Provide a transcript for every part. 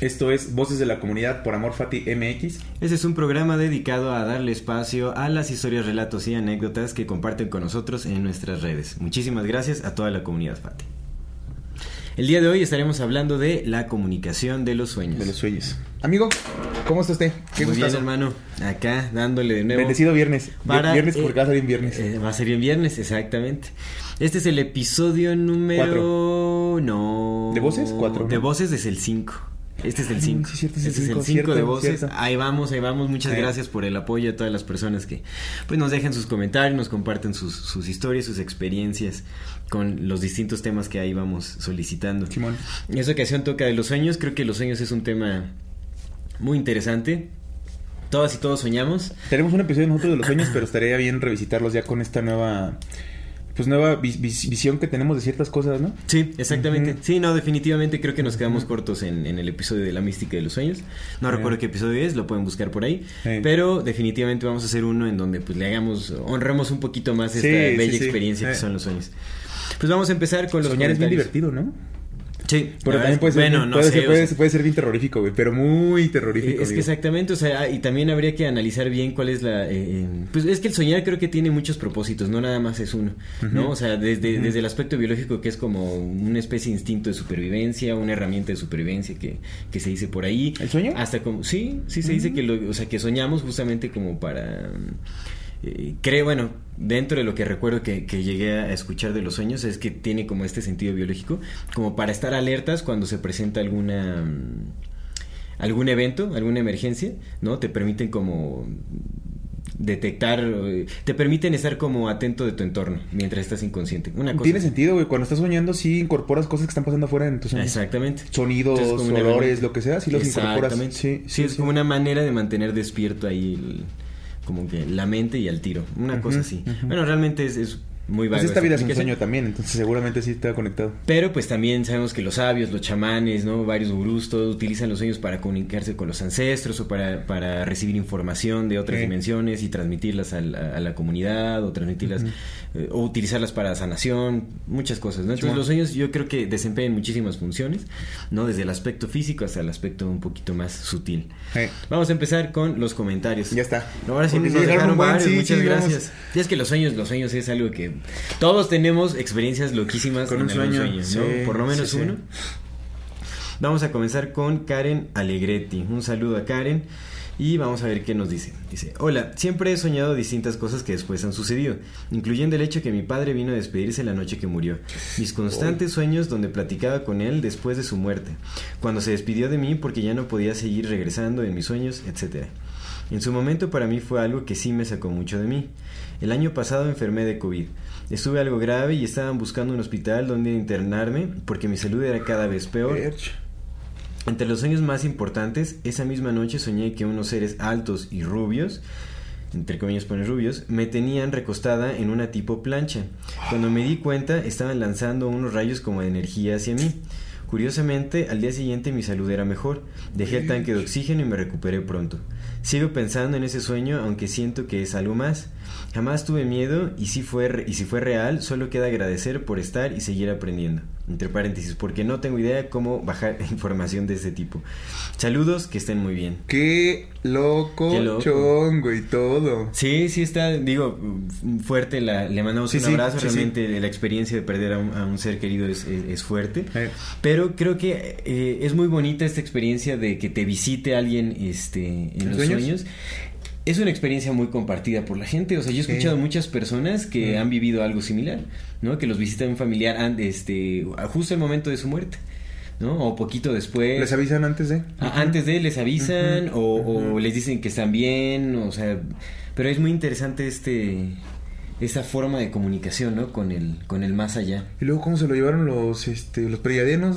Esto es Voces de la Comunidad por Amor Fati MX. Este es un programa dedicado a darle espacio a las historias, relatos y anécdotas que comparten con nosotros en nuestras redes. Muchísimas gracias a toda la comunidad Fati. El día de hoy estaremos hablando de la comunicación de los sueños. De los sueños. Amigo, ¿cómo está usted? Qué Muy bien, hermano. Acá, dándole de nuevo. Bendecido viernes. viernes porque va a salir en viernes. Eh, va a salir en viernes, exactamente. Este es el episodio número... No. ¿De voces? Cuatro. De voces es el 5. Este es el 5. Sí, este es el 5 de voces. Ahí vamos, ahí vamos. Muchas gracias por el apoyo a todas las personas que pues nos dejan sus comentarios, nos comparten sus, sus historias, sus experiencias con los distintos temas que ahí vamos solicitando. Simón. En esta ocasión toca de los sueños. Creo que los sueños es un tema muy interesante. Todas y todos soñamos. Tenemos un episodio nosotros de los sueños, pero estaría bien revisitarlos ya con esta nueva pues nueva visión que tenemos de ciertas cosas, ¿no? Sí, exactamente. Sí, no, definitivamente creo que nos quedamos cortos en, el episodio de la mística de los sueños. No recuerdo qué episodio es, lo pueden buscar por ahí. Pero definitivamente vamos a hacer uno en donde pues le hagamos, honremos un poquito más esta bella experiencia que son los sueños. Pues vamos a empezar con los Soñar es bien divertido, ¿no? Sí, pero también puede ser, bueno, no puede, sé, puede, ser bien terrorífico, güey, pero muy terrorífico. Es que exactamente, o sea, y también habría que analizar bien cuál es la... Eh, pues es que el soñar creo que tiene muchos propósitos, no nada más es uno, ¿no? O sea, desde, desde el aspecto biológico que es como una especie de instinto de supervivencia, una herramienta de supervivencia que, que se dice por ahí. ¿El sueño? Hasta como, sí, sí se dice que, lo, o sea, que soñamos justamente como para... Eh, creo, bueno, dentro de lo que recuerdo que, llegué a escuchar de los sueños es que tiene como este sentido biológico, como para estar alertas cuando se presenta alguna mm, algún evento, alguna emergencia, ¿no? Te permiten como detectar, eh, te permiten estar como atento de tu entorno mientras estás inconsciente. Una cosa Tiene sentido, güey. Cuando estás soñando, sí incorporas cosas que están pasando afuera en tu sueño. Exactamente. Sonidos, olores, lo que sea, sí los incorporas. Sí, sí, es como una manera de mantener despierto ahí el como que la mente y al tiro, una cosa así. Bueno, realmente es, es muy pues esta vida es un sueño también, entonces seguramente sí está conectado. Pero pues también sabemos que los sabios, los chamanes, ¿no? Varios gurús, todos utilizan los sueños para comunicarse con los ancestros o para, para recibir información de otras dimensiones y transmitirlas a la, comunidad o transmitirlas eh, o utilizarlas para sanación, muchas cosas, ¿no? Entonces los sueños yo creo que desempeñan muchísimas funciones, ¿no? Desde el aspecto físico hasta el aspecto un poquito más sutil. Vamos a empezar con los comentarios. Ya está. Ahora sí nos dejaron varios, muchas gracias. Y es que los sueños, los sueños es algo que todos tenemos experiencias loquísimas con un sueño, Por lo menos uno. Vamos a comenzar con Karen Alegretti. Un saludo a Karen. Y vamos a ver qué nos dice. Dice, hola, siempre he soñado distintas cosas que después han sucedido, incluyendo el hecho que mi padre vino a despedirse la noche que murió. Mis constantes sueños donde platicaba con él después de su muerte, cuando se despidió de mí porque ya no podía seguir regresando en mis sueños, etc. En su momento para mí fue algo que sí me sacó mucho de mí. El año pasado enfermé de COVID. Estuve algo grave y estaban buscando un hospital donde internarme porque mi salud era cada vez peor. Entre los sueños más importantes, esa misma noche soñé que unos seres altos y rubios, entre comillas pone rubios, me tenían recostada en una tipo plancha. Cuando me di cuenta, estaban lanzando unos rayos como de energía hacia mí. Curiosamente, al día siguiente mi salud era mejor. Dejé el tanque de oxígeno y me recuperé pronto. Sigo pensando en ese sueño, aunque siento que es algo más. Jamás tuve miedo y si fue, y si fue real, solo queda agradecer por estar y seguir aprendiendo. Entre paréntesis, porque no tengo idea cómo bajar información de ese tipo. Saludos, que estén muy bien. Qué loco, chongo y todo. Sí, sí está, digo, fuerte. La, le mandamos un abrazo. Realmente la experiencia de perder a un, ser querido es, fuerte. Pero creo que eh, es muy bonita esta experiencia de que te visite alguien este, en los sueños es una experiencia muy compartida por la gente. O sea, yo he escuchado muchas personas que han vivido algo similar, ¿no? Que los visita un familiar este, justo el momento de su muerte. ¿no? O poquito después. ¿Les avisan antes de? Antes de, les avisan o, les dicen que están bien, o sea, pero es muy interesante este esa forma de comunicación, ¿no? Con el, con el más allá. Y luego cómo se lo llevaron los, este, los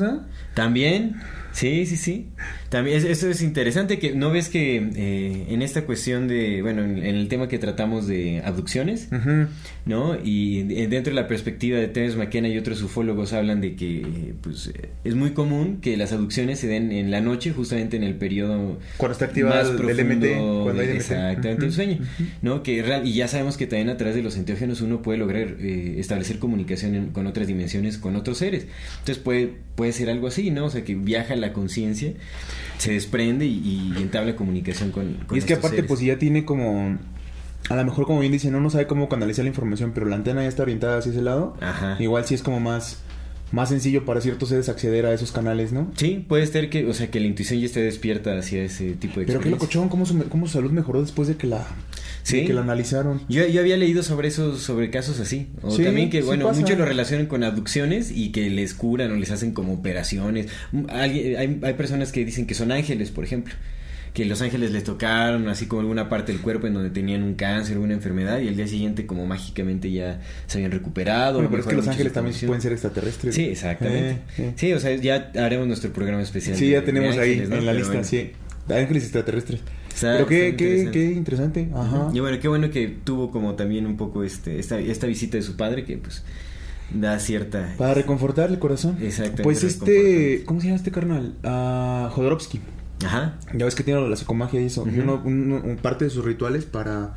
¿ah? También, sí, sí, sí. También es- eso es interesante que no ves que eh, en esta cuestión de, bueno, en, en el tema que tratamos de abducciones. ¿no? Y de- dentro de la perspectiva de Terence McKenna y otros ufólogos hablan de que, pues, es muy común que las abducciones se den en la noche, justamente en el periodo Cuando está activado más el profundo cuando hay exactamente el Ujú, sueño. ¿no? Que real- y ya sabemos que también a través de los enteógenos uno puede lograr eh, establecer comunicación en- con otras dimensiones, con otros seres. Entonces puede puede ser algo así, ¿no? O sea, que viaja la conciencia, se desprende y, y entabla comunicación con, con Y es que aparte, seres. pues ya tiene como. A lo mejor, como bien dice, no, no sabe cómo canalizar la información, pero la antena ya está orientada hacia ese lado. Ajá. Igual sí es como más, más sencillo para ciertos seres acceder a esos canales, ¿no? Sí, puede ser que, o sea, que la intuición ya esté despierta hacia ese tipo de Pero qué locochón, cómo su, cómo su salud mejoró después de que la, Sí. de que la analizaron. Yo, yo había leído sobre esos, sobre casos así. O Sí, también que, bueno, muchos lo relacionan con abducciones y que les curan o les hacen como operaciones. Mm, alguien- hay, hay personas que dicen que son ángeles, por ejemplo. Que los ángeles les tocaron así como alguna parte del cuerpo en donde tenían un cáncer, alguna enfermedad y el día siguiente como mágicamente ya se habían recuperado. Bueno, pero es que los ángeles también pueden ser extraterrestres. Sí, exactamente. Eh, eh. Sí, o sea, ya haremos nuestro programa especial. Sí, de- ya tenemos ahí en la Pero lista, bueno. sí. Ángeles extraterrestres. Está- Pero qué, qué, interesante. qué interesante. Ajá. Y bueno, qué bueno que tuvo como también un poco este esta, esta visita de su padre que pues da cierta... Para reconfortar el corazón. Exactamente, Pues este. ¿cómo se llama este carnal? Ah, Jodorowsky. Ajá. Ya ves que tiene la psicomagia y eso. Y Ujú. uno- un- un- parte de sus rituales para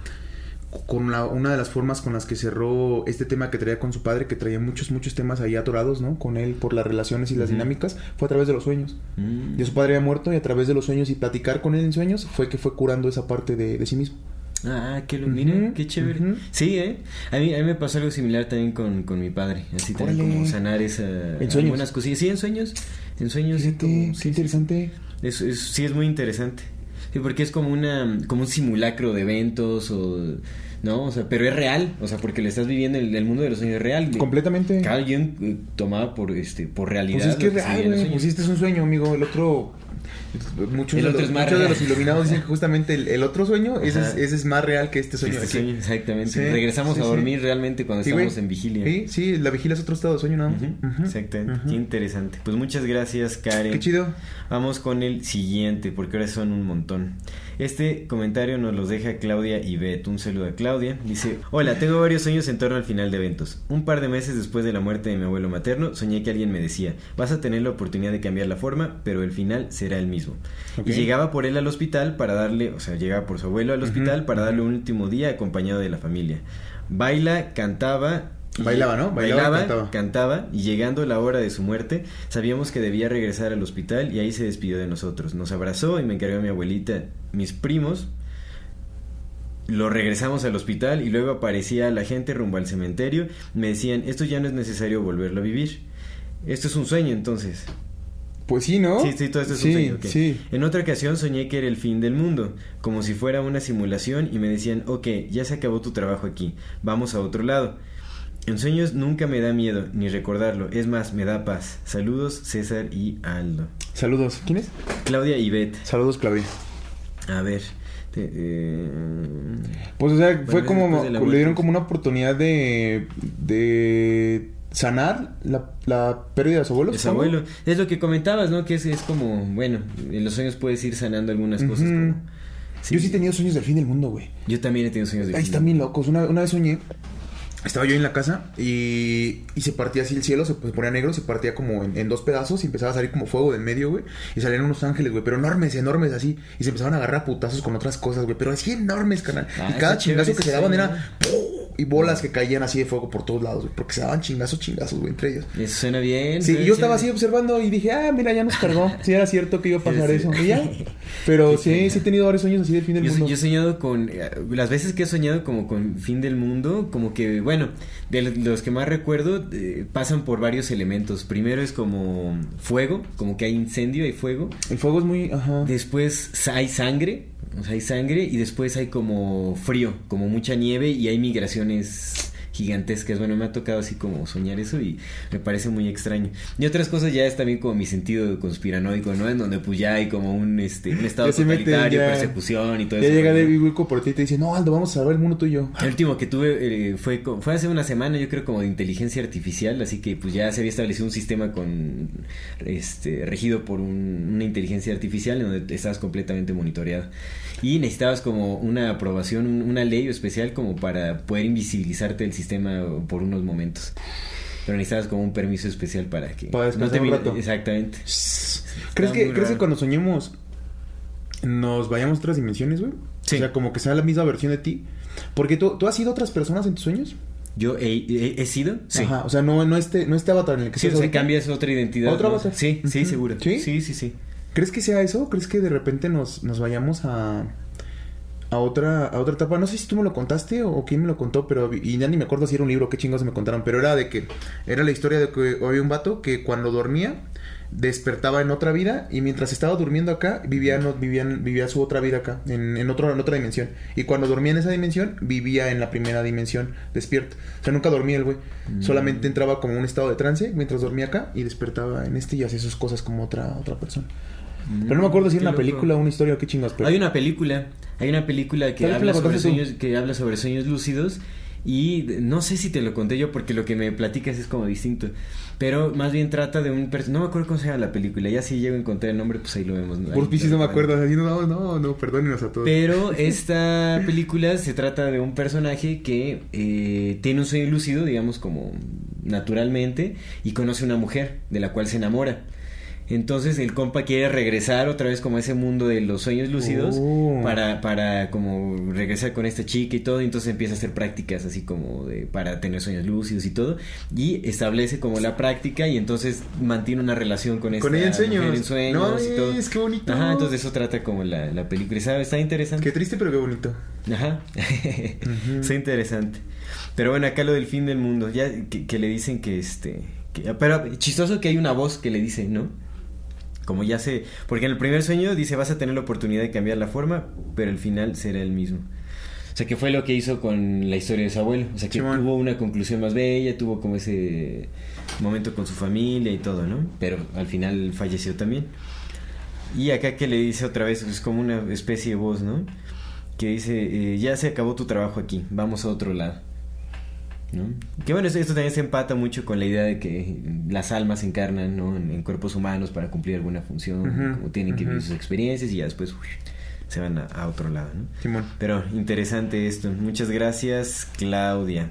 con la- una de las formas con las que cerró este tema que traía con su padre, que traía muchos, muchos temas ahí atorados, ¿no? Con él por las relaciones y las Ujú. dinámicas, fue a través de los sueños. Mm. Ya su padre había muerto y a través de los sueños y platicar con él en sueños fue que fue curando esa parte de, de sí mismo. Ah, qué lo Ujú, mira, qué chévere. ujú. Sí, ¿eh? A mí, a mí me pasó algo similar también con, con mi padre. Así también como sanar esa... ¿En sueños? Algunas cosillas. Sí, en sueños. En sueños. sí, Fíjate, como- qué sí, sí, interesante. Es, es- sí, es muy interesante. Sí, porque es como una como un simulacro de eventos o no, o sea, pero es real, o sea, porque le estás viviendo el, el mundo de los sueños es real. Completamente. Cada quien eh, tomaba por este por realidad. Pues es que es real. Pues este es un sueño, amigo. El otro. Muchos, de, los, muchos de los iluminados dicen que justamente el, el otro sueño, ese es, ese es más real que este sueño. Este aquí. sueño, exactamente. Sí, Regresamos sí, a sí. dormir realmente cuando estamos en vigilia. Sí, sí, la vigilia es otro estado de sueño nada más. Exactamente. Qué interesante. Pues muchas gracias, Karen. Qué chido. Vamos con el siguiente, porque ahora son un montón. Este comentario nos los deja Claudia Ibet. Un saludo a Claudia. Dice: Hola, tengo varios sueños en torno al final de eventos. Un par de meses después de la muerte de mi abuelo materno, soñé que alguien me decía: Vas a tener la oportunidad de cambiar la forma, pero el final será el mismo. Y llegaba por él al hospital para darle, o sea, llegaba por su abuelo al hospital para darle un último día acompañado de la familia. Baila, cantaba. Bailaba, ¿no? Bailaba cantaba. cantaba y llegando la hora de su muerte, sabíamos que debía regresar al hospital y ahí se despidió de nosotros. Nos abrazó y me encargó a mi abuelita, mis primos. Lo regresamos al hospital y luego aparecía la gente rumbo al cementerio. Me decían, esto ya no es necesario volverlo a vivir. Esto es un sueño entonces. Pues sí, ¿no? Sí, sí, todo esto es sí, un sueño. Sí. En otra ocasión soñé que era el fin del mundo, como si fuera una simulación y me decían, ok, ya se acabó tu trabajo aquí, vamos a otro lado. En sueños nunca me da miedo, ni recordarlo, es más, me da paz. Saludos, César y Aldo. Saludos. ¿Quién es? Claudia y Bet, Saludos, Claudia. a ver. te- eh, Pues, o sea, fue como. de Le dieron como una oportunidad de. de sanar la, la pérdida de su abuelo. Es supongo. abuelo. Es lo que comentabas, ¿no? Que es, es como, bueno, en los sueños puedes ir sanando algunas cosas. Como- Yo sí he tenido sueños del fin del mundo, güey. Yo también he tenido sueños de Ahí fin están bien locos. Una, una vez soñé. Estaba yo en la casa y, y se partía así el cielo, se, se ponía negro, se partía como en, en dos pedazos y empezaba a salir como fuego del medio, güey. Y salían unos ángeles, güey, pero enormes, enormes así. Y se empezaban a agarrar a putazos con otras cosas, güey, pero así enormes, canal. Ah, y cada chingazo que se daban era... ¡pum! Y bolas que caían así de fuego por todos lados, güey, porque se daban chingazos, chingazos, güey, entre ellos. Eso suena bien. Sí, y yo estaba así observando y dije, ah, mira, ya nos cargó. Sí, era cierto que iba a pasar Sí. eso. Y ya. Pero sí, sí he tenido varios sueños así del fin del Yo, mundo. yo he soñado con. eh, Las veces que he soñado como con fin del mundo, como que, bueno, de los que más recuerdo, eh, pasan por varios elementos. Primero es como fuego, como que hay incendio, hay fuego. El fuego es muy. Ajá. Después hay sangre, o sea, hay sangre. Y después hay como frío, como mucha nieve y hay migraciones gigantescas. Bueno, me ha tocado así como soñar eso y me parece muy extraño. Y otras cosas ya es también como mi sentido conspiranoico, ¿no? En donde pues ya hay como un, este, un estado totalitario, persecución y todo ya eso. Ya llega David Wilco por ti y te dice, no, Aldo, vamos a salvar el mundo tú y yo. El último que tuve eh, fue, fue hace una semana, yo creo, como de inteligencia artificial, así que pues ya se había establecido un sistema con este regido por una inteligencia artificial en donde estabas completamente monitoreado. Y necesitabas como una aprobación, una ley especial como para poder invisibilizarte el sistema por unos momentos. Pero necesitabas como un permiso especial para que... Para no te un rato. Exactamente. ¿Crees que, ¿Crees que cuando soñemos nos vayamos a otras dimensiones, güey? Sí. O sea, como que sea la misma versión de ti. Porque tú, tú has sido otras personas en tus sueños. Yo he, sido, sí. Ajá, o sea, no, no, este, no este avatar en el que sí, o sea, cambias otra identidad. ¿Otro avatar? Sí, sí, seguro. ¿Sí? Sí, sí, sí. ¿Crees que sea eso? ¿Crees que de repente nos, nos vayamos a, a otra a otra etapa? No sé si tú me lo contaste o, quién me lo contó, pero y ya ni me acuerdo si era un libro, qué chingos me contaron, pero era de que era la historia de que había un vato que cuando dormía despertaba en otra vida y mientras estaba durmiendo acá vivía no, vivía su otra vida acá en, en, otro, en otra dimensión y cuando dormía en esa dimensión vivía en la primera dimensión despierto o sea nunca dormía el güey mm. solamente entraba como en un estado de trance mientras dormía acá y despertaba en este y hacía sus cosas como otra otra persona pero no me acuerdo si era una película o una historia o qué chingas. Pero... Hay una película, hay una película que habla sobre sueños, que habla sobre sueños lúcidos y no sé si te lo conté yo porque lo que me platicas es como distinto. Pero más bien trata de un No me acuerdo cómo se llama la película. Ya si llego a encontrar el nombre, pues ahí lo vemos. Por si no me acuerdo. No, no, no, perdónenos a todos. Pero esta película se trata de un personaje que eh, tiene un sueño lúcido, digamos, como naturalmente, y conoce una mujer de la cual se enamora. Entonces el compa quiere regresar otra vez como a ese mundo de los sueños lúcidos oh. para, para como regresar con esta chica y todo. Y entonces empieza a hacer prácticas así como de para tener sueños lúcidos y todo. Y establece como la práctica y entonces mantiene una relación con esta con ella en sueños. en sueños y todo. Es que bonito. Ajá, entonces eso trata como la, la película. ¿Sabes? Está interesante. Qué triste pero qué bonito. Ajá. Está interesante. Pero bueno, acá lo del fin del mundo. Ya que, que le dicen que este... Que, pero chistoso que hay una voz que le dice, ¿no? Como ya sé, porque en el primer sueño dice vas a tener la oportunidad de cambiar la forma, pero el final será el mismo. O sea, que fue lo que hizo con la historia de su abuelo. O sea, que tuvo una conclusión más bella, tuvo como ese momento con su familia y todo, ¿no? Pero al final falleció también. Y acá que le dice otra vez, es como una especie de voz, ¿no? Que dice, eh, ya se acabó tu trabajo aquí, vamos a otro lado. Que bueno, esto, también se empata mucho con la idea de que las almas se encarnan en, cuerpos humanos para cumplir alguna función, como tienen que vivir sus experiencias y ya después se van a, otro lado. Pero interesante esto. Muchas gracias, Claudia.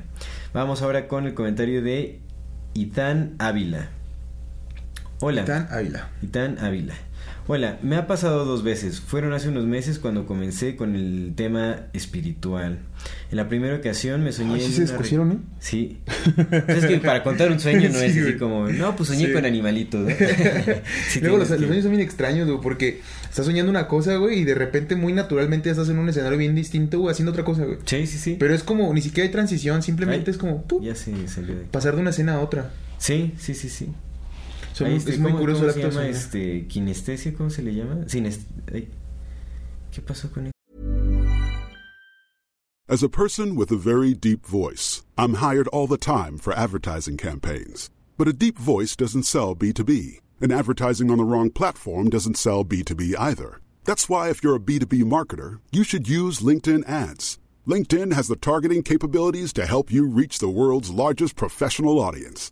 Vamos ahora con el comentario de Itán Ávila. Hola. Itán Ávila. Itán Ávila. Hola, me ha pasado dos veces. Fueron hace unos meses cuando comencé con el tema espiritual. En la primera ocasión me soñé. ¿Sí se escogieron, eh? Sí. es que para contar un sueño no es así como, no, pues soñé con animalitos. Luego los, sueños son bien extraños, güey, porque estás soñando una cosa, güey, y de repente muy naturalmente estás en un escenario bien distinto, güey, haciendo otra cosa, güey. Sí, sí, sí. Pero es como, ni siquiera hay transición, simplemente es como, Ya sí, salió de Pasar de una escena a otra. Sí, sí, sí, sí es muy curioso ¿cómo se llama este kinestesia? ¿Cómo se le llama? Sinest ¿Qué pasó con eso? As a person with a very deep voice, I'm hired all the time for advertising campaigns. But a deep voice doesn't sell B2B, and advertising on the wrong platform doesn't sell B2B either. That's why if you're a B2B marketer, you should use LinkedIn ads. LinkedIn has the targeting capabilities to help you reach the world's largest professional audience.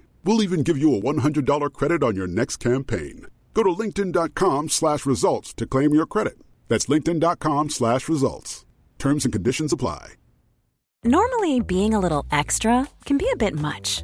We'll even give you a $100 credit on your next campaign. Go to linkedin.com slash results to claim your credit. That's linkedin.com slash results. Terms and conditions apply. Normally, being a little extra can be a bit much.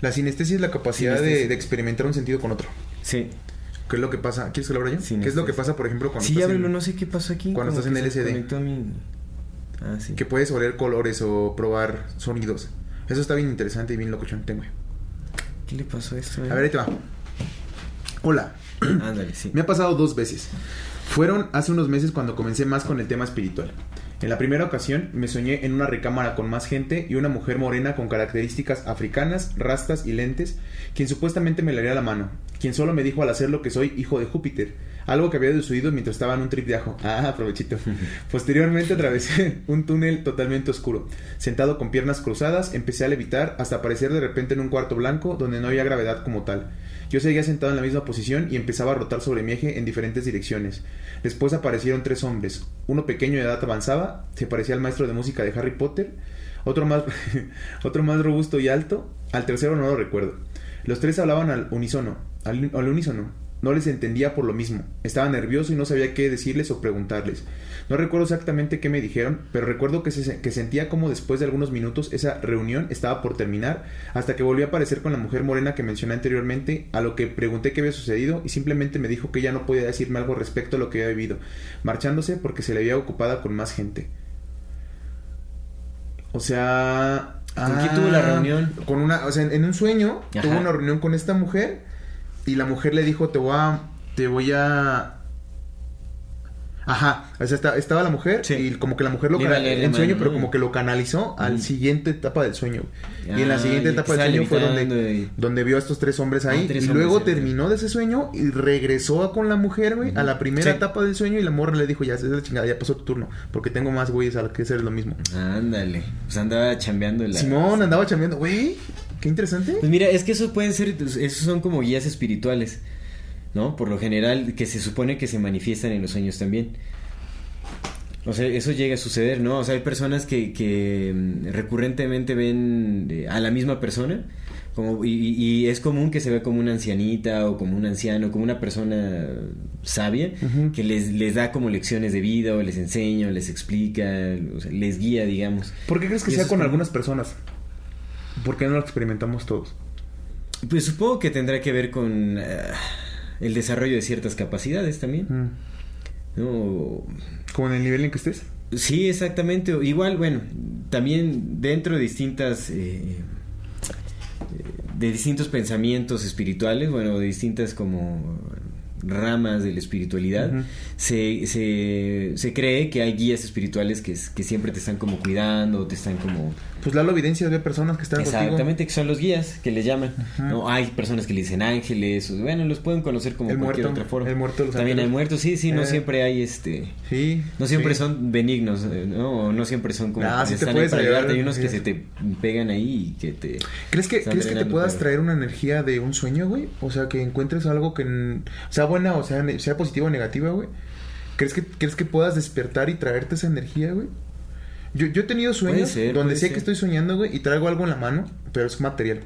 La sinestesia es la capacidad de, experimentar un sentido con otro. Sí. ¿Qué es lo que pasa? ¿Quieres que lo abra yo? ¿Qué es lo que pasa, por ejemplo, cuando Sí, estás en- no sé qué pasó aquí. cuando estás en LSD. mi- Ah, sí. que puedes oler colores o probar sonidos? Eso está bien interesante y bien locochón. Tengo. ¿Qué le pasó a esto? eh? A ver, ahí te va. Hola. Ándale, sí. Me ha pasado dos veces. Fueron hace unos meses cuando comencé más con el tema espiritual. En la primera ocasión me soñé en una recámara con más gente y una mujer morena con características africanas, rastas y lentes, quien supuestamente me le haría la mano, quien solo me dijo al hacerlo que soy hijo de Júpiter, algo que había deducido mientras estaba en un trip de ajo. Ah, aprovechito. Posteriormente atravesé un túnel totalmente oscuro. Sentado con piernas cruzadas, empecé a levitar hasta aparecer de repente en un cuarto blanco donde no había gravedad como tal. Yo seguía sentado en la misma posición y empezaba a rotar sobre mi eje en diferentes direcciones. Después aparecieron tres hombres. Uno pequeño de edad avanzada, se parecía al maestro de música de Harry Potter. Otro más, otro más robusto y alto. Al tercero no lo recuerdo. Los tres hablaban al unísono. Al, al unísono. No les entendía por lo mismo. Estaba nervioso y no sabía qué decirles o preguntarles. No recuerdo exactamente qué me dijeron, pero recuerdo que, se- que sentía como después de algunos minutos esa reunión estaba por terminar, hasta que volvió a aparecer con la mujer morena que mencioné anteriormente, a lo que pregunté qué había sucedido y simplemente me dijo que ya no podía decirme algo respecto a lo que había vivido, marchándose porque se le había ocupada con más gente. O sea... ¿Con quién tuvo la reunión? Con una, o sea, en, en un sueño Ajá. tuvo una reunión con esta mujer y la mujer le dijo, te voy a, te voy a... Ajá, o sea, esta- estaba la mujer Sí. y como que la mujer lo Le iba a cana- leer de en sueño, pero como que lo canalizó al Mm. siguiente etapa del sueño. y en la Ah, siguiente etapa del sueño fue donde, y- donde vio a estos tres hombres ahí. Ah, tres y hombres, luego terminó de ese sueño y regresó con la mujer, güey, a la primera Sí. etapa del sueño y la morra le dijo, ya, es la chingada, ya pasó tu turno, porque tengo más güeyes a que hacer lo mismo. Ándale. Pues andaba chambeando la. Simón andaba chambeando, güey, qué interesante. Pues mira, es que eso pueden ser, esos son como guías espirituales, ¿no? Por lo general, que se supone que se manifiestan en los sueños también. O sea, eso llega a suceder, ¿no? O sea, hay personas que, que mm, recurrentemente ven eh, a la misma persona, como, y, y- es común que se vea como una ancianita o como un anciano, como una persona sabia, Ujú. que les, les da como lecciones de vida o les enseña o les explica, o sea, les guía, digamos. ¿Por qué crees que sea con como- algunas personas? ¿Por qué no lo experimentamos todos? Pues supongo que tendrá que ver con eh, el desarrollo de ciertas capacidades también. Mm. ¿no? Como en el nivel en que estés. Sí, exactamente. Igual, bueno, también dentro de distintas... eh, de distintos pensamientos espirituales, bueno, de distintas como ramas de la espiritualidad, se, se, se cree que hay guías espirituales que, que siempre te están como cuidando, te están como... Pues Lalo Evidencias ve personas que están Exactamente, que son los guías que les llaman. Ajá. ¿no? Hay personas que le dicen ángeles, o- bueno, los pueden conocer como El cualquier muerto, otra forma. el muerto los También hay muertos, sí, sí, no Eh. siempre hay este... Sí. No siempre sí. son benignos, eh, ¿no? No siempre son como Ah, que sí te puedes para ayudarte. Hay unos que sí. se te pegan ahí y que te... ¿Crees que, ¿crees que te puedas pero- traer una energía de un sueño, güey? O sea, que encuentres algo que sea buena o sea, sea positiva o negativa, güey. ¿Crees que, ¿Crees que puedas despertar y traerte esa energía, güey? Yo, yo he tenido sueños ser, donde sé que estoy soñando, güey, y traigo algo en la mano, pero es material.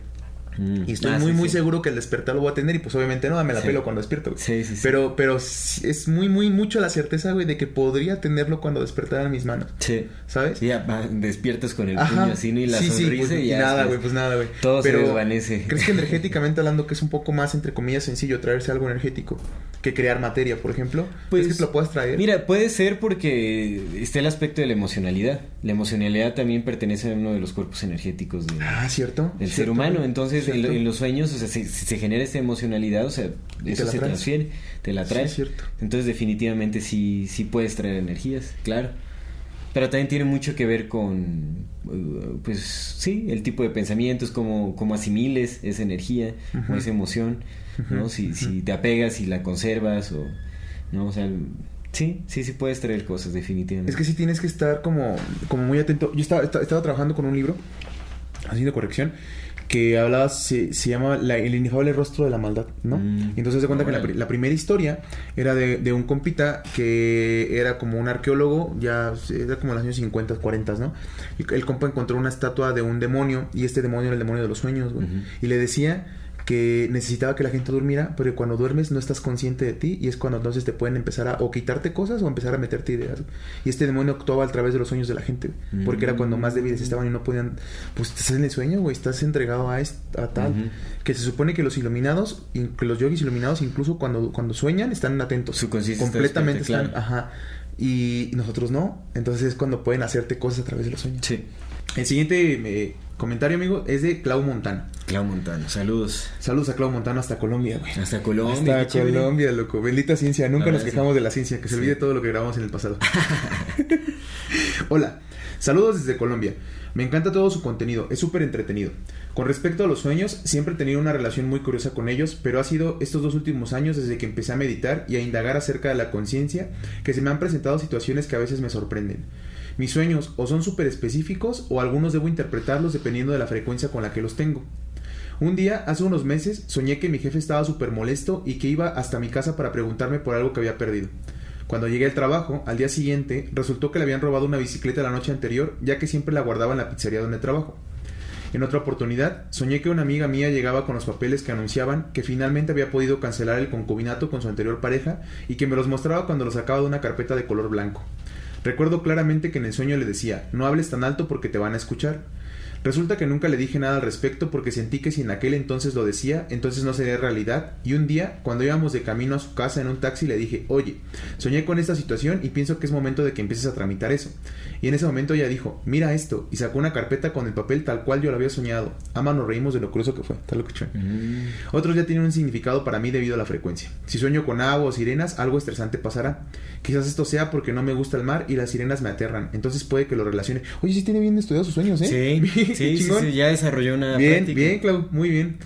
Mm. Y estoy Ah, muy, sí, muy sí. seguro que el despertar lo voy a tener y pues obviamente no, dame la Sí. pelo cuando despierto, güey. Sí, sí, sí. Pero, pero es muy, muy mucho la certeza, güey, de que podría tenerlo cuando despertara en mis manos. Sí. ¿Sabes? Ya despiertas con el Ajá. puño así ¿no? y la sí, sonrisa pues, y ya nada, güey, pues nada, güey. Todo se desvanece. ¿Crees que energéticamente hablando que es un poco más, entre comillas, sencillo traerse algo energético que crear materia, por ejemplo? Pues, ¿Crees que te lo puedas traer? Mira, puede ser porque está el aspecto de la emocionalidad. La emocionalidad también pertenece a uno de los cuerpos energéticos de, Ah, ¿cierto? del ser ¿Cierto, humano. güey? Entonces, en, en los sueños, o sea, se, se genera esta emocionalidad, o sea, Y eso se traes. transfiere, te la Sí, es cierto. Entonces, definitivamente sí, sí puedes traer energías, claro. Pero también tiene mucho que ver con, uh, pues sí, el tipo de pensamientos, cómo, cómo asimiles esa energía o Ujú. esa emoción, ¿no? Ujú, Si, si ujú. te apegas y la conservas o, ¿no? O sea, sí, sí, sí puedes traer cosas, definitivamente. Es que sí tienes que estar como, como muy atento. Yo estaba, estaba, estaba trabajando con un libro, haciendo corrección, que hablaba, se, se llama la- El inefable rostro de la maldad, ¿no? Mm. Y entonces se cuenta que la, primera historia era de, de un compita que era como un arqueólogo, ya era como en los años 50, 40, ¿no? Y el compa encontró una estatua de un demonio y este demonio era el demonio de los sueños, güey. Y le decía que necesitaba que la gente durmiera, pero cuando duermes no estás consciente de ti y es cuando entonces te pueden empezar a o quitarte cosas o empezar a meterte ideas. Y este demonio actuaba a través de los sueños de la gente, güey, porque era cuando más débiles estaban y no podían, pues estás en el sueño, güey, estás entregado a, a tal. Que se supone que los iluminados, in- que los yogis iluminados incluso cuando, cuando sueñan están atentos. Su conciencia está completamente están, claro. ajá. Y nosotros no, entonces es cuando pueden hacerte cosas a través de los sueños. Sí. El siguiente eh, comentario, amigo, es de Clau Montano. Clau Montano, saludos. Saludos a Clau Montano hasta Colombia, güey. Hasta Colombia. Hasta chévere. Colombia, loco. Bendita ciencia. Nunca nos quejamos sí. de la ciencia. Que se Sí. olvide todo lo que grabamos en el pasado. Hola. Saludos desde Colombia. Me encanta todo su contenido. Es súper entretenido. Con respecto a los sueños, siempre he tenido una relación muy curiosa con ellos, pero ha sido estos dos últimos años desde que empecé a meditar y a indagar acerca de la conciencia que se me han presentado situaciones que a veces me sorprenden. Mis sueños o son súper específicos o algunos debo interpretarlos dependiendo de la frecuencia con la que los tengo. Un día, hace unos meses, soñé que mi jefe estaba súper molesto y que iba hasta mi casa para preguntarme por algo que había perdido. Cuando llegué al trabajo, al día siguiente, resultó que le habían robado una bicicleta la noche anterior, ya que siempre la guardaba en la pizzería donde trabajo. En otra oportunidad, soñé que una amiga mía llegaba con los papeles que anunciaban que finalmente había podido cancelar el concubinato con su anterior pareja y que me los mostraba cuando los sacaba de una carpeta de color blanco. Recuerdo claramente que en el sueño le decía, no hables tan alto porque te van a escuchar. Resulta que nunca le dije nada al respecto porque sentí que si en aquel entonces lo decía, entonces no sería realidad. Y un día, cuando íbamos de camino a su casa en un taxi, le dije, oye, soñé con esta situación y pienso que es momento de que empieces a tramitar eso. Y en ese momento ella dijo, mira esto, y sacó una carpeta con el papel tal cual yo lo había soñado. Ama, nos reímos de lo curioso que fue. Tal lo que fue. Mm. Otros ya tienen un significado para mí debido a la frecuencia. Si sueño con agua o sirenas, algo estresante pasará. Quizás esto sea porque no me gusta el mar y las sirenas me aterran. Entonces puede que lo relacione. Oye, sí tiene bien estudiados sus sueños, ¿eh? Sí, sí, sí, chingón. sí, ya desarrolló una Bien, práctica. bien, Clau, muy bien.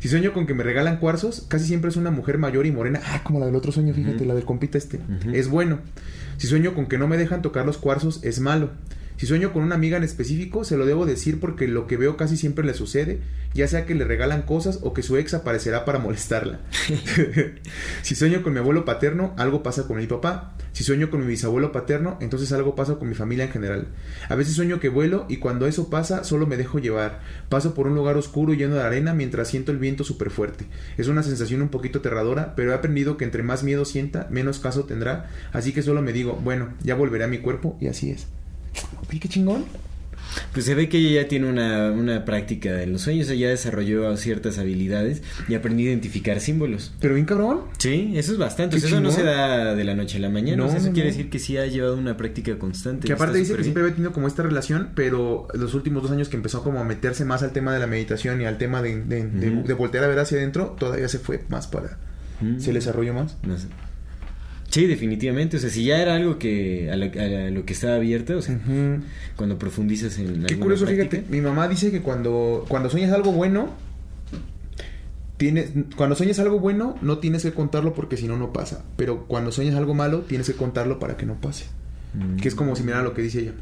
Si sueño con que me regalan cuarzos, casi siempre es una mujer mayor y morena. Ah, como la del otro sueño, fíjate, la del compita este. Es bueno. Si sueño con que no me dejan tocar los cuarzos, es malo. Si sueño con una amiga en específico, se lo debo decir porque lo que veo casi siempre le sucede, ya sea que le regalan cosas o que su ex aparecerá para molestarla. si sueño con mi abuelo paterno, algo pasa con mi papá. Si sueño con mi bisabuelo paterno, entonces algo pasa con mi familia en general. A veces sueño que vuelo y cuando eso pasa, solo me dejo llevar. Paso por un lugar oscuro lleno de arena mientras siento el viento súper fuerte. Es una sensación un poquito aterradora, pero he aprendido que entre más miedo sienta, menos caso tendrá. Así que solo me digo, bueno, ya volveré a mi cuerpo y así es. Oye, qué chingón. Pues se ve que ella ya tiene una, una práctica de los sueños, ella desarrolló ciertas habilidades y aprendió a identificar símbolos. Pero bien cabrón. Sí, eso es bastante. Qué O sea, eso no se da de la noche a la mañana. No, o sea, eso no, quiere no. decir que sí ha llevado una práctica constante. Que aparte dice que siempre había tenido como esta relación, pero los últimos dos años que empezó como a meterse más al tema de la meditación y al tema de, de, de- Ujú. de voltear a ver hacia adentro, todavía se fue más para... Mm. Se le desarrolló más. No sé. Sí, definitivamente. O sea, si ya era algo que a lo, a lo que estaba abierto, o sea, cuando profundizas en Qué alguna curioso, práctica- fíjate. Mi mamá dice que cuando, cuando sueñas algo bueno, tienes, cuando sueñas algo bueno, no tienes que contarlo porque si no, no pasa. Pero cuando sueñas algo malo, tienes que contarlo para que no pase. Mm. Que es como similar a lo que dice ella.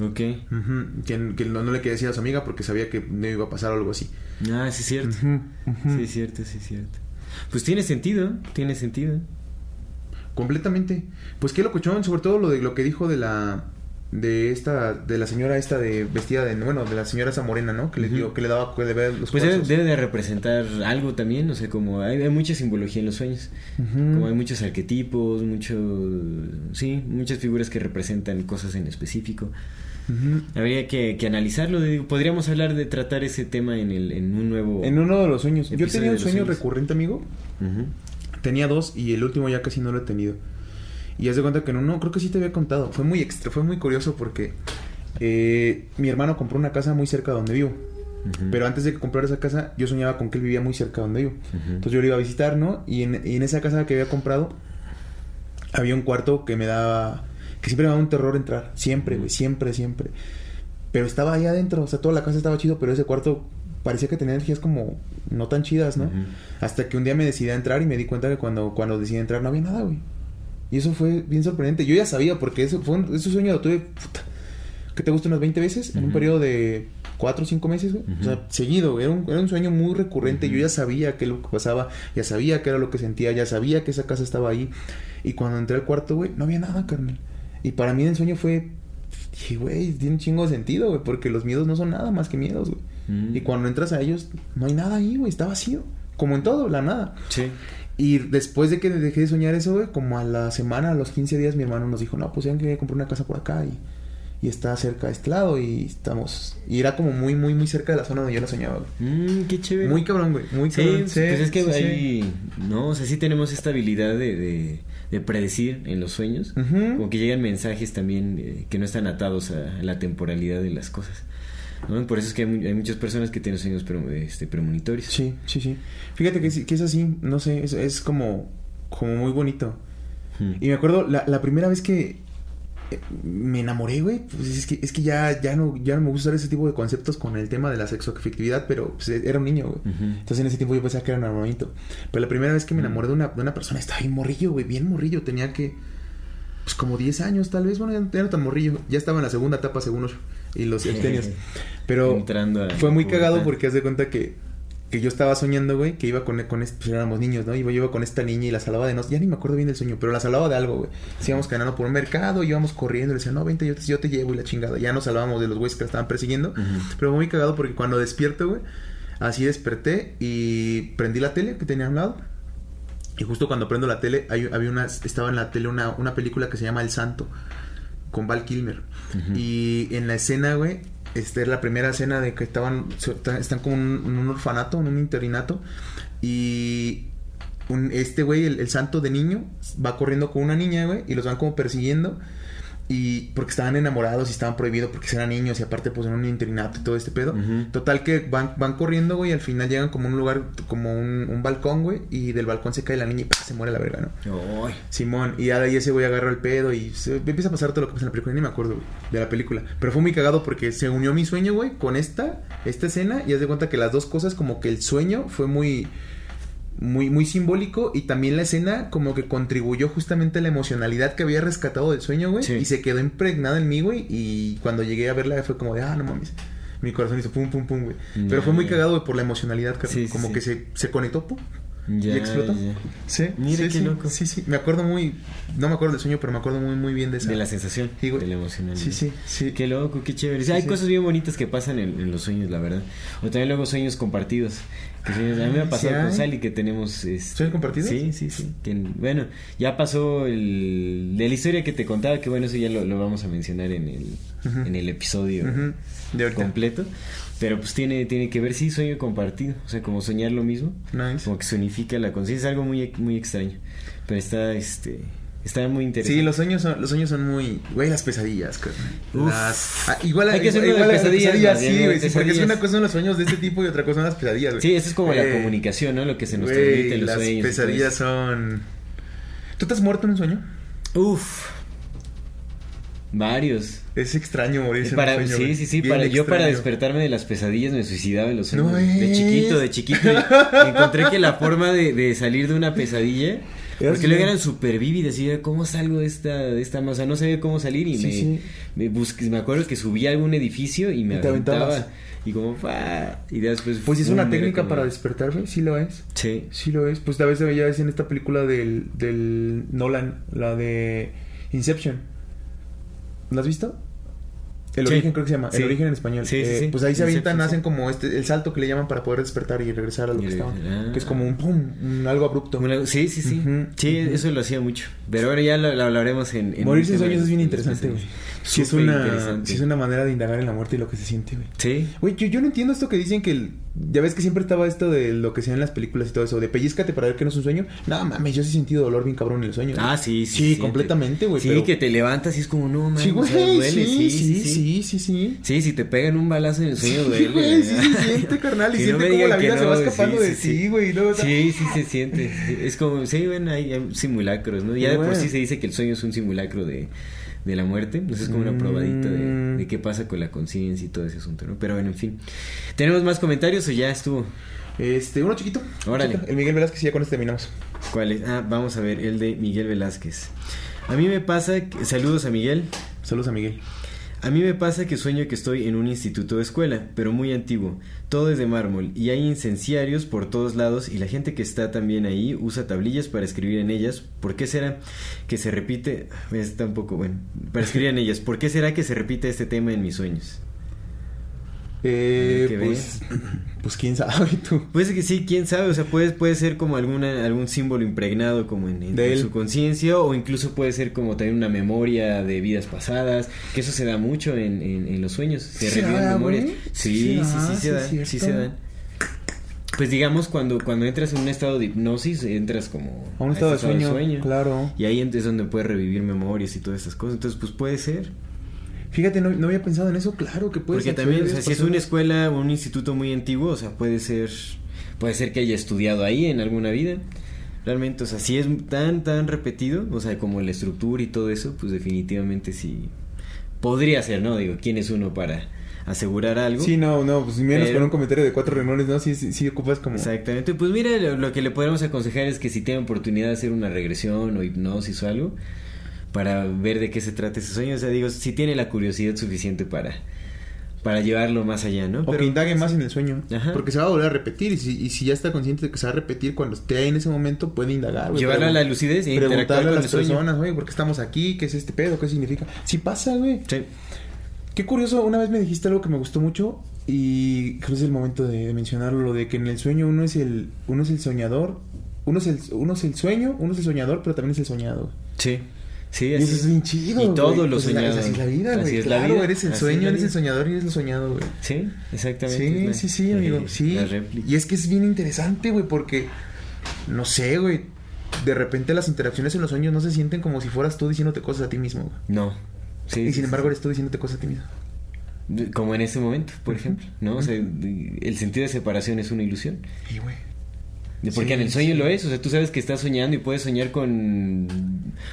Ok. Que, que no, no le quería decir a su amiga porque sabía que no iba a pasar algo así. Ah, sí es cierto. Sí es cierto, sí es cierto. Pues tiene sentido, tiene sentido. Completamente. Pues qué locochón, sobre todo lo de lo que dijo de la de esta de la señora esta de vestida de bueno, de la señora esa morena, ¿no? Que le dio que le daba que le veía los Pues debe, de representar algo también, o sea, como hay, hay mucha simbología en los sueños. Como hay muchos arquetipos, mucho... Sí, muchas figuras que representan cosas en específico. Habría que, que analizarlo. digo, Podríamos hablar de tratar ese tema en, el, en un nuevo... En uno de los sueños. Yo tenía un sueño recurrente, amigo. Tenía dos y el último ya casi no lo he tenido. Y haz de cuenta que en uno, creo que sí te había contado. Fue muy extra, fue muy curioso porque eh, mi hermano compró una casa muy cerca de donde vivo. Ujú. Pero antes de que comprara esa casa, yo soñaba con que él vivía muy cerca de donde vivo. Entonces yo lo iba a visitar, ¿no? Y en, y en esa casa que había comprado, había un cuarto que me daba. que siempre me daba un terror entrar. Siempre, güey, siempre, siempre. Pero estaba ahí adentro, o sea, toda la casa estaba chido, pero ese cuarto parecía que tenía energías como no tan chidas, ¿no? Hasta que un día me decidí a entrar y me di cuenta que cuando, cuando decidí entrar no había nada, güey. Y eso fue bien sorprendente. Yo ya sabía, porque eso fue un- ese sueño lo tuve puta, ¿qué te gusta? Unas 20 veces en un periodo de 4 o 5 meses, güey. O sea, seguido, güey. Era un, era un sueño muy recurrente. Yo ya sabía qué es lo que pasaba, ya sabía qué era lo que sentía, ya sabía que esa casa estaba ahí. Y cuando entré al cuarto, güey, no había nada, carnal. Y para mí el sueño fue, dije, güey, tiene un chingo de sentido, güey, porque los miedos no son nada más que miedos, güey. Mm. Y cuando entras a ellos, no hay nada ahí, güey, está vacío. Como en todo, la nada. Sí. Y después de que dejé de soñar eso, güey, como a la semana, a los 15 días, mi hermano nos dijo, no, pues ya que comprar una casa por acá y, y está cerca de este lado y estamos... Y era como muy, muy, muy cerca de la zona donde yo la soñaba, güey. Mm, qué chévere. Muy cabrón, güey, muy Sí, cabrón. pues es que sí, sí. ahí, no, o sea, sí tenemos esta habilidad de, de, de predecir en los sueños, Ujú. como que llegan mensajes también eh, que no están atados a, a la temporalidad de las cosas. ¿no? Por eso es que hay, hay muchas personas que tienen sueños pre- este, premonitorios. Sí, sí, sí. Fíjate que, que es así, no sé, es, es como, como muy bonito. Mm. Y me acuerdo la, la primera vez que me enamoré, güey, pues es que, es que ya, ya, no, ya no me gusta usar ese tipo de conceptos con el tema de la sexoafectividad, pero pues, era un niño, güey. Entonces en ese tiempo yo pensaba que era enamoramiento. Pero la primera vez que me enamoré de una, de una persona estaba bien morrillo, güey, bien morrillo. Tenía que, pues como 10 años tal vez, bueno, ya no era tan morrillo. Ya estaba en la segunda etapa según los, y los extenios. Pero Entrando a fue muy cagado porque haz de cuenta que, que yo estaba soñando, güey, que iba con, con este, pues éramos niños, ¿no? Iba, yo iba con esta niña y la salvaba de nos, ya ni me acuerdo bien del sueño, pero la salvaba de algo, güey. Sí, íbamos caminando por un mercado, íbamos corriendo, le decía, no, vente, yo te, yo te llevo y la chingada. Ya nos salvábamos de los güeyes que la estaban persiguiendo. Ujú. Pero fue muy cagado porque cuando despierto, güey, así desperté y prendí la tele que tenía a un lado. Y justo cuando prendo la tele, hay- había una, estaba en la tele una, una película que se llama El Santo, con Val Kilmer. Y en la escena, güey, esta es la primera escena de que estaban, están como en un, orfanato, en un internato. Y un- este güey, el, el santo de niño, va corriendo con una niña, güey, y los van como persiguiendo. Y porque estaban enamorados y estaban prohibidos porque eran niños y aparte pues en un internato y todo este pedo. Total que van, van corriendo, güey, y al final llegan como un lugar, como un, un balcón, güey, y del balcón se cae la niña y ¡pah! se muere la verga, ¿no? Simón, y ya de ahí ese güey agarra el pedo y se empieza a pasar todo lo que pasa en la película, ni me acuerdo, güey, de la película. Pero fue muy cagado porque se unió mi sueño, güey, con esta, esta escena, y haz de cuenta que las dos cosas, como que el sueño fue muy, muy, muy simbólico, y también la escena como que contribuyó justamente a la emocionalidad que había rescatado del sueño, güey, Sí. y se quedó impregnada en mí, güey, y cuando llegué a verla fue como de, ah, no mames. Mi corazón hizo pum, pum, pum, güey. Ya, Pero fue muy cagado güey, por la emocionalidad, sí, como sí. que se, se conectó, pum, Ya, y explotó. ya. Sí, Mira sí, qué sí, loco. Sí, sí. Me acuerdo muy. No me acuerdo del sueño, pero me acuerdo muy, muy bien de esa. De la sensación, Sí, de la emocionalidad. Sí, sí, sí. Qué loco, qué chévere. Sí, Sí, hay cosas bien bonitas que pasan en, en los sueños, la verdad. O también luego sueños compartidos. Que sueños- a mí me ha pasado con. Sally que tenemos... este, ¿Sueños compartidos? Sí, sí, sí. Que, bueno, ya pasó el, de la historia que te contaba, que bueno, eso ya lo, lo vamos a mencionar en el, en el episodio Ujú. De ahorita. Pero pues tiene, tiene que ver, sí, sueño compartido. O sea, como soñar lo mismo. Nice. Como que se unifica la conciencia. Es algo muy, muy extraño. Pero está, este... Está muy interesante. Sí, los sueños son, los sueños son muy. Güey, las pesadillas. Las. Ah, igual Hay que hacer igual, las pesadillas, más sí, güey. Sí, porque es pesadillas. una cosa son los sueños de este tipo y otra cosa son las pesadillas, güey. Sí, eso es como la Eh, comunicación, ¿no? Lo que se nos güey, transmite en los las sueños. todo pesadillas son. ¿Tú te has muerto en un sueño? Uf. Varios. Es extraño morirse Para, en un sueño. sí, sí, sí. Para, yo para despertarme de las pesadillas me suicidaba en los sueños. No de chiquito, de chiquito. Y encontré que la forma de, de salir de una pesadilla. Porque luego eran súper vívidas. Y era, ¿cómo salgo de esta, de esta? Sea, no sabía cómo salir. Y Sí, me, sí. me busqué. Me acuerdo que subí a algún edificio y me Y aventaba. Y como, ¡fa! Y después. Pues es una técnica como- para despertar, güey. Sí lo es. Sí. Sí lo es. Pues a veces ves en esta película del, del Nolan, la de Inception. ¿La has visto? El Sí. origen creo que se llama. Sí. El origen en español. Sí, sí, Eh. Pues ahí se avientan, hacen como este, el salto que le llaman para poder despertar y regresar a lo que estaban. Que es como un pum, un algo abrupto. Sí, sí, sí. Sí, eso lo hacía mucho. Pero ahora ya lo, lo hablaremos en. en Morirse en sueños es bien interesante, güey. Sí es, una, sí es una manera de indagar en la muerte y lo que se siente, güey. Sí. Güey, yo, yo no entiendo esto que dicen que el- ya ves que siempre estaba esto de lo que se en las películas y todo eso, de pellizcate para ver que no es un sueño. No mames, yo sí he sentido dolor bien cabrón en el sueño. Ah, sí, sí. Sí, completamente, güey. Sí, pero- que te levantas y es como, no, man. Sí, güey, duele. sí, sí, sí, sí, sí. Sí, si te pegan un balazo en el sueño, Sí, duele. güey, sí se siente, carnal, y no siente me como la vida que se va no, escapando sí, de sí, ti, güey, luego... Sí, sí se siente. Es como, sí, bueno, hay, simulacros, ¿no? Ya de por sí se dice que el sueño es un simulacro de, de la muerte. Entonces es como una probadita de, Mm. de qué pasa con la conciencia y todo ese asunto, ¿no? Pero bueno, en fin. ¿Tenemos más comentarios o ya estuvo? Este, uno chiquito. Órale. chiquito, El Miguel Velázquez y ya con este terminamos. ¿Cuál es? Ah, vamos a ver, el de Miguel Velázquez. A mí me pasa, que- saludos a Miguel. Saludos a Miguel. A mí me pasa que sueño que estoy en un instituto o escuela, pero muy antiguo. Todo es de mármol y hay incenciarios por todos lados y la gente que está también ahí usa tablillas para escribir en ellas. ¿Por qué será que se repite? Está un poco bueno. Para escribir en ellas. ¿Por qué será que se repite este tema en mis sueños? Eh, ¿Qué pues, pues quién sabe tú. Pues que sí, quién sabe, o sea, puede, puede ser como alguna, algún símbolo impregnado como en, en- De en él. su conciencia o incluso puede ser como también una memoria de vidas pasadas, que eso se da mucho en, en- en los sueños, se ¿Sí reviven memorias. Sí, Sí sí, sí se dan, sí se cierto. dan. Pues digamos cuando, cuando entras en un estado de hipnosis, entras como A un estado de sueño, claro. Y ahí es donde puedes revivir memorias y todas estas cosas. Entonces, pues puede ser. Fíjate, no, no había pensado en eso, claro que puede Porque también, o sea, si es una escuela o un instituto muy antiguo, o sea, puede ser, puede ser que haya estudiado ahí en alguna vida. Realmente, o sea, si es tan, tan repetido, o sea, como la estructura y todo eso, pues definitivamente sí podría ser, ¿no? Digo, ¿quién es uno para asegurar algo? Sí, no, no, pues menos Pero- con un comentario de cuatro renglones, ¿no? Sí, sí, sí ocupas como... Exactamente, pues mira, lo, lo que le podemos aconsejar es que si tiene oportunidad de hacer una regresión o hipnosis o algo, para ver de qué se trata ese sueño, o sea, digo, si tiene la curiosidad suficiente para, para llevarlo más allá, ¿no? O que indague más en el sueño. Ajá. Porque se va a volver a repetir. Y si, y si ya está consciente de que se va a repetir cuando esté ahí en ese momento, puede indagar. güey, Llevarlo a la lucidez y interactuar a con las el personas, güey, ¿por qué estamos aquí? ¿Qué es este pedo? ¿Qué significa? Sí pasa, güey. Sí. Qué curioso, una vez me dijiste algo que me gustó mucho y creo que es el momento de, de mencionarlo, lo de que en el sueño uno es el, uno es el soñador, uno es el, uno es el sueño, uno es el soñador, pero también es el soñado. Sí, sí, Y eso es bien chido. Y todo güey. lo Pues es la- soñado. Así es la vida, Así güey. es la claro, vida, eres el así sueño, eres el soñador y eres el soñado, güey. Sí, exactamente. Sí, sí, sí, amigo. eh, Sí. Y es que es bien interesante, güey, porque no sé, güey. De repente las interacciones en los sueños no se sienten como si fueras tú diciéndote cosas a ti mismo, güey. No. Sí, y sí, sin sí. embargo eres tú diciéndote cosas a ti mismo. Como en ese momento, por ejemplo, ¿no? O sea, el sentido de separación es una ilusión. Y, güey. Porque Sí, en el sueño sí. lo es, o sea, tú sabes que estás soñando y puedes soñar con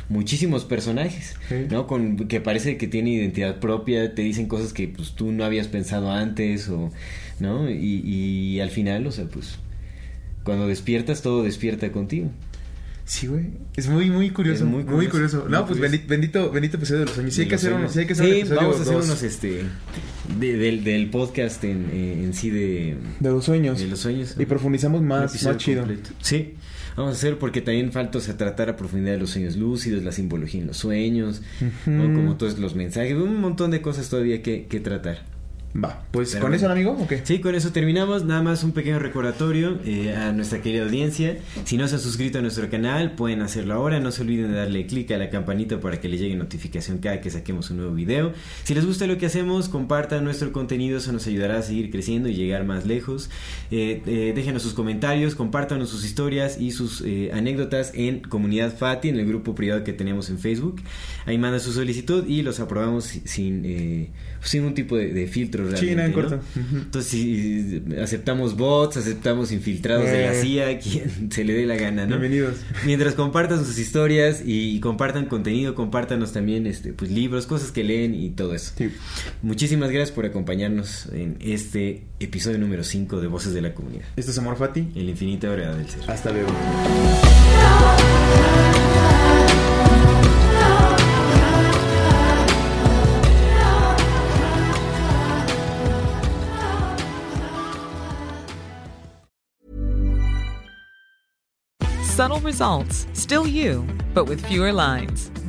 muchísimos personajes, Sí. ¿no? Con que parece que tiene identidad propia, te dicen cosas que pues tú no habías pensado antes o, ¿no? Y, y al final, o sea, pues cuando despiertas todo despierta contigo. Sí, güey. Es muy, muy curioso. Es muy muy curioso. No, pues bendito, bendito episodio de los sueños. Sí, hay que hacer uno, sueños. sí, hay que hacer Sí, un episodio vamos a hacer dos unos este de- del, del podcast en, eh, en sí de, de los sueños. de los sueños. Y profundizamos Un más, más chido. completo. Sí, vamos a hacer porque también falta o sea, tratar a profundidad de los sueños lúcidos, la simbología en los sueños, ¿no? Ujú. como todos los mensajes, un montón de cosas todavía que, que tratar. Va, pues Pero con eso, amigo, ¿o qué? Sí, con eso terminamos. Nada más un pequeño recordatorio eh, a nuestra querida audiencia. Si no se han suscrito a nuestro canal, pueden hacerlo ahora. No se olviden de darle clic a la campanita para que les llegue notificación cada que saquemos un nuevo video. Si les gusta lo que hacemos, compartan nuestro contenido. Eso nos ayudará a seguir creciendo y llegar más lejos. Eh, eh, déjenos sus comentarios, compártanos sus historias y sus eh, anécdotas en Comunidad Fati, en el grupo privado que tenemos en Facebook. Ahí manda su solicitud y los aprobamos si- sin, eh, sin un tipo de, de filtro realmente. Nada en ¿no? corto. Entonces, si aceptamos bots, aceptamos infiltrados de la Eh. CIA, quien se le dé la gana, ¿no? Bienvenidos. Mientras compartan sus historias y compartan contenido, compártanos también este, pues, libros, cosas que leen y todo eso. Sí. Muchísimas gracias por acompañarnos en este episodio número 5 de Voces de la Comunidad. Esto es Amor Fati. El infinita verdad del ser. Hasta luego. Subtle results, still you, but with fewer lines.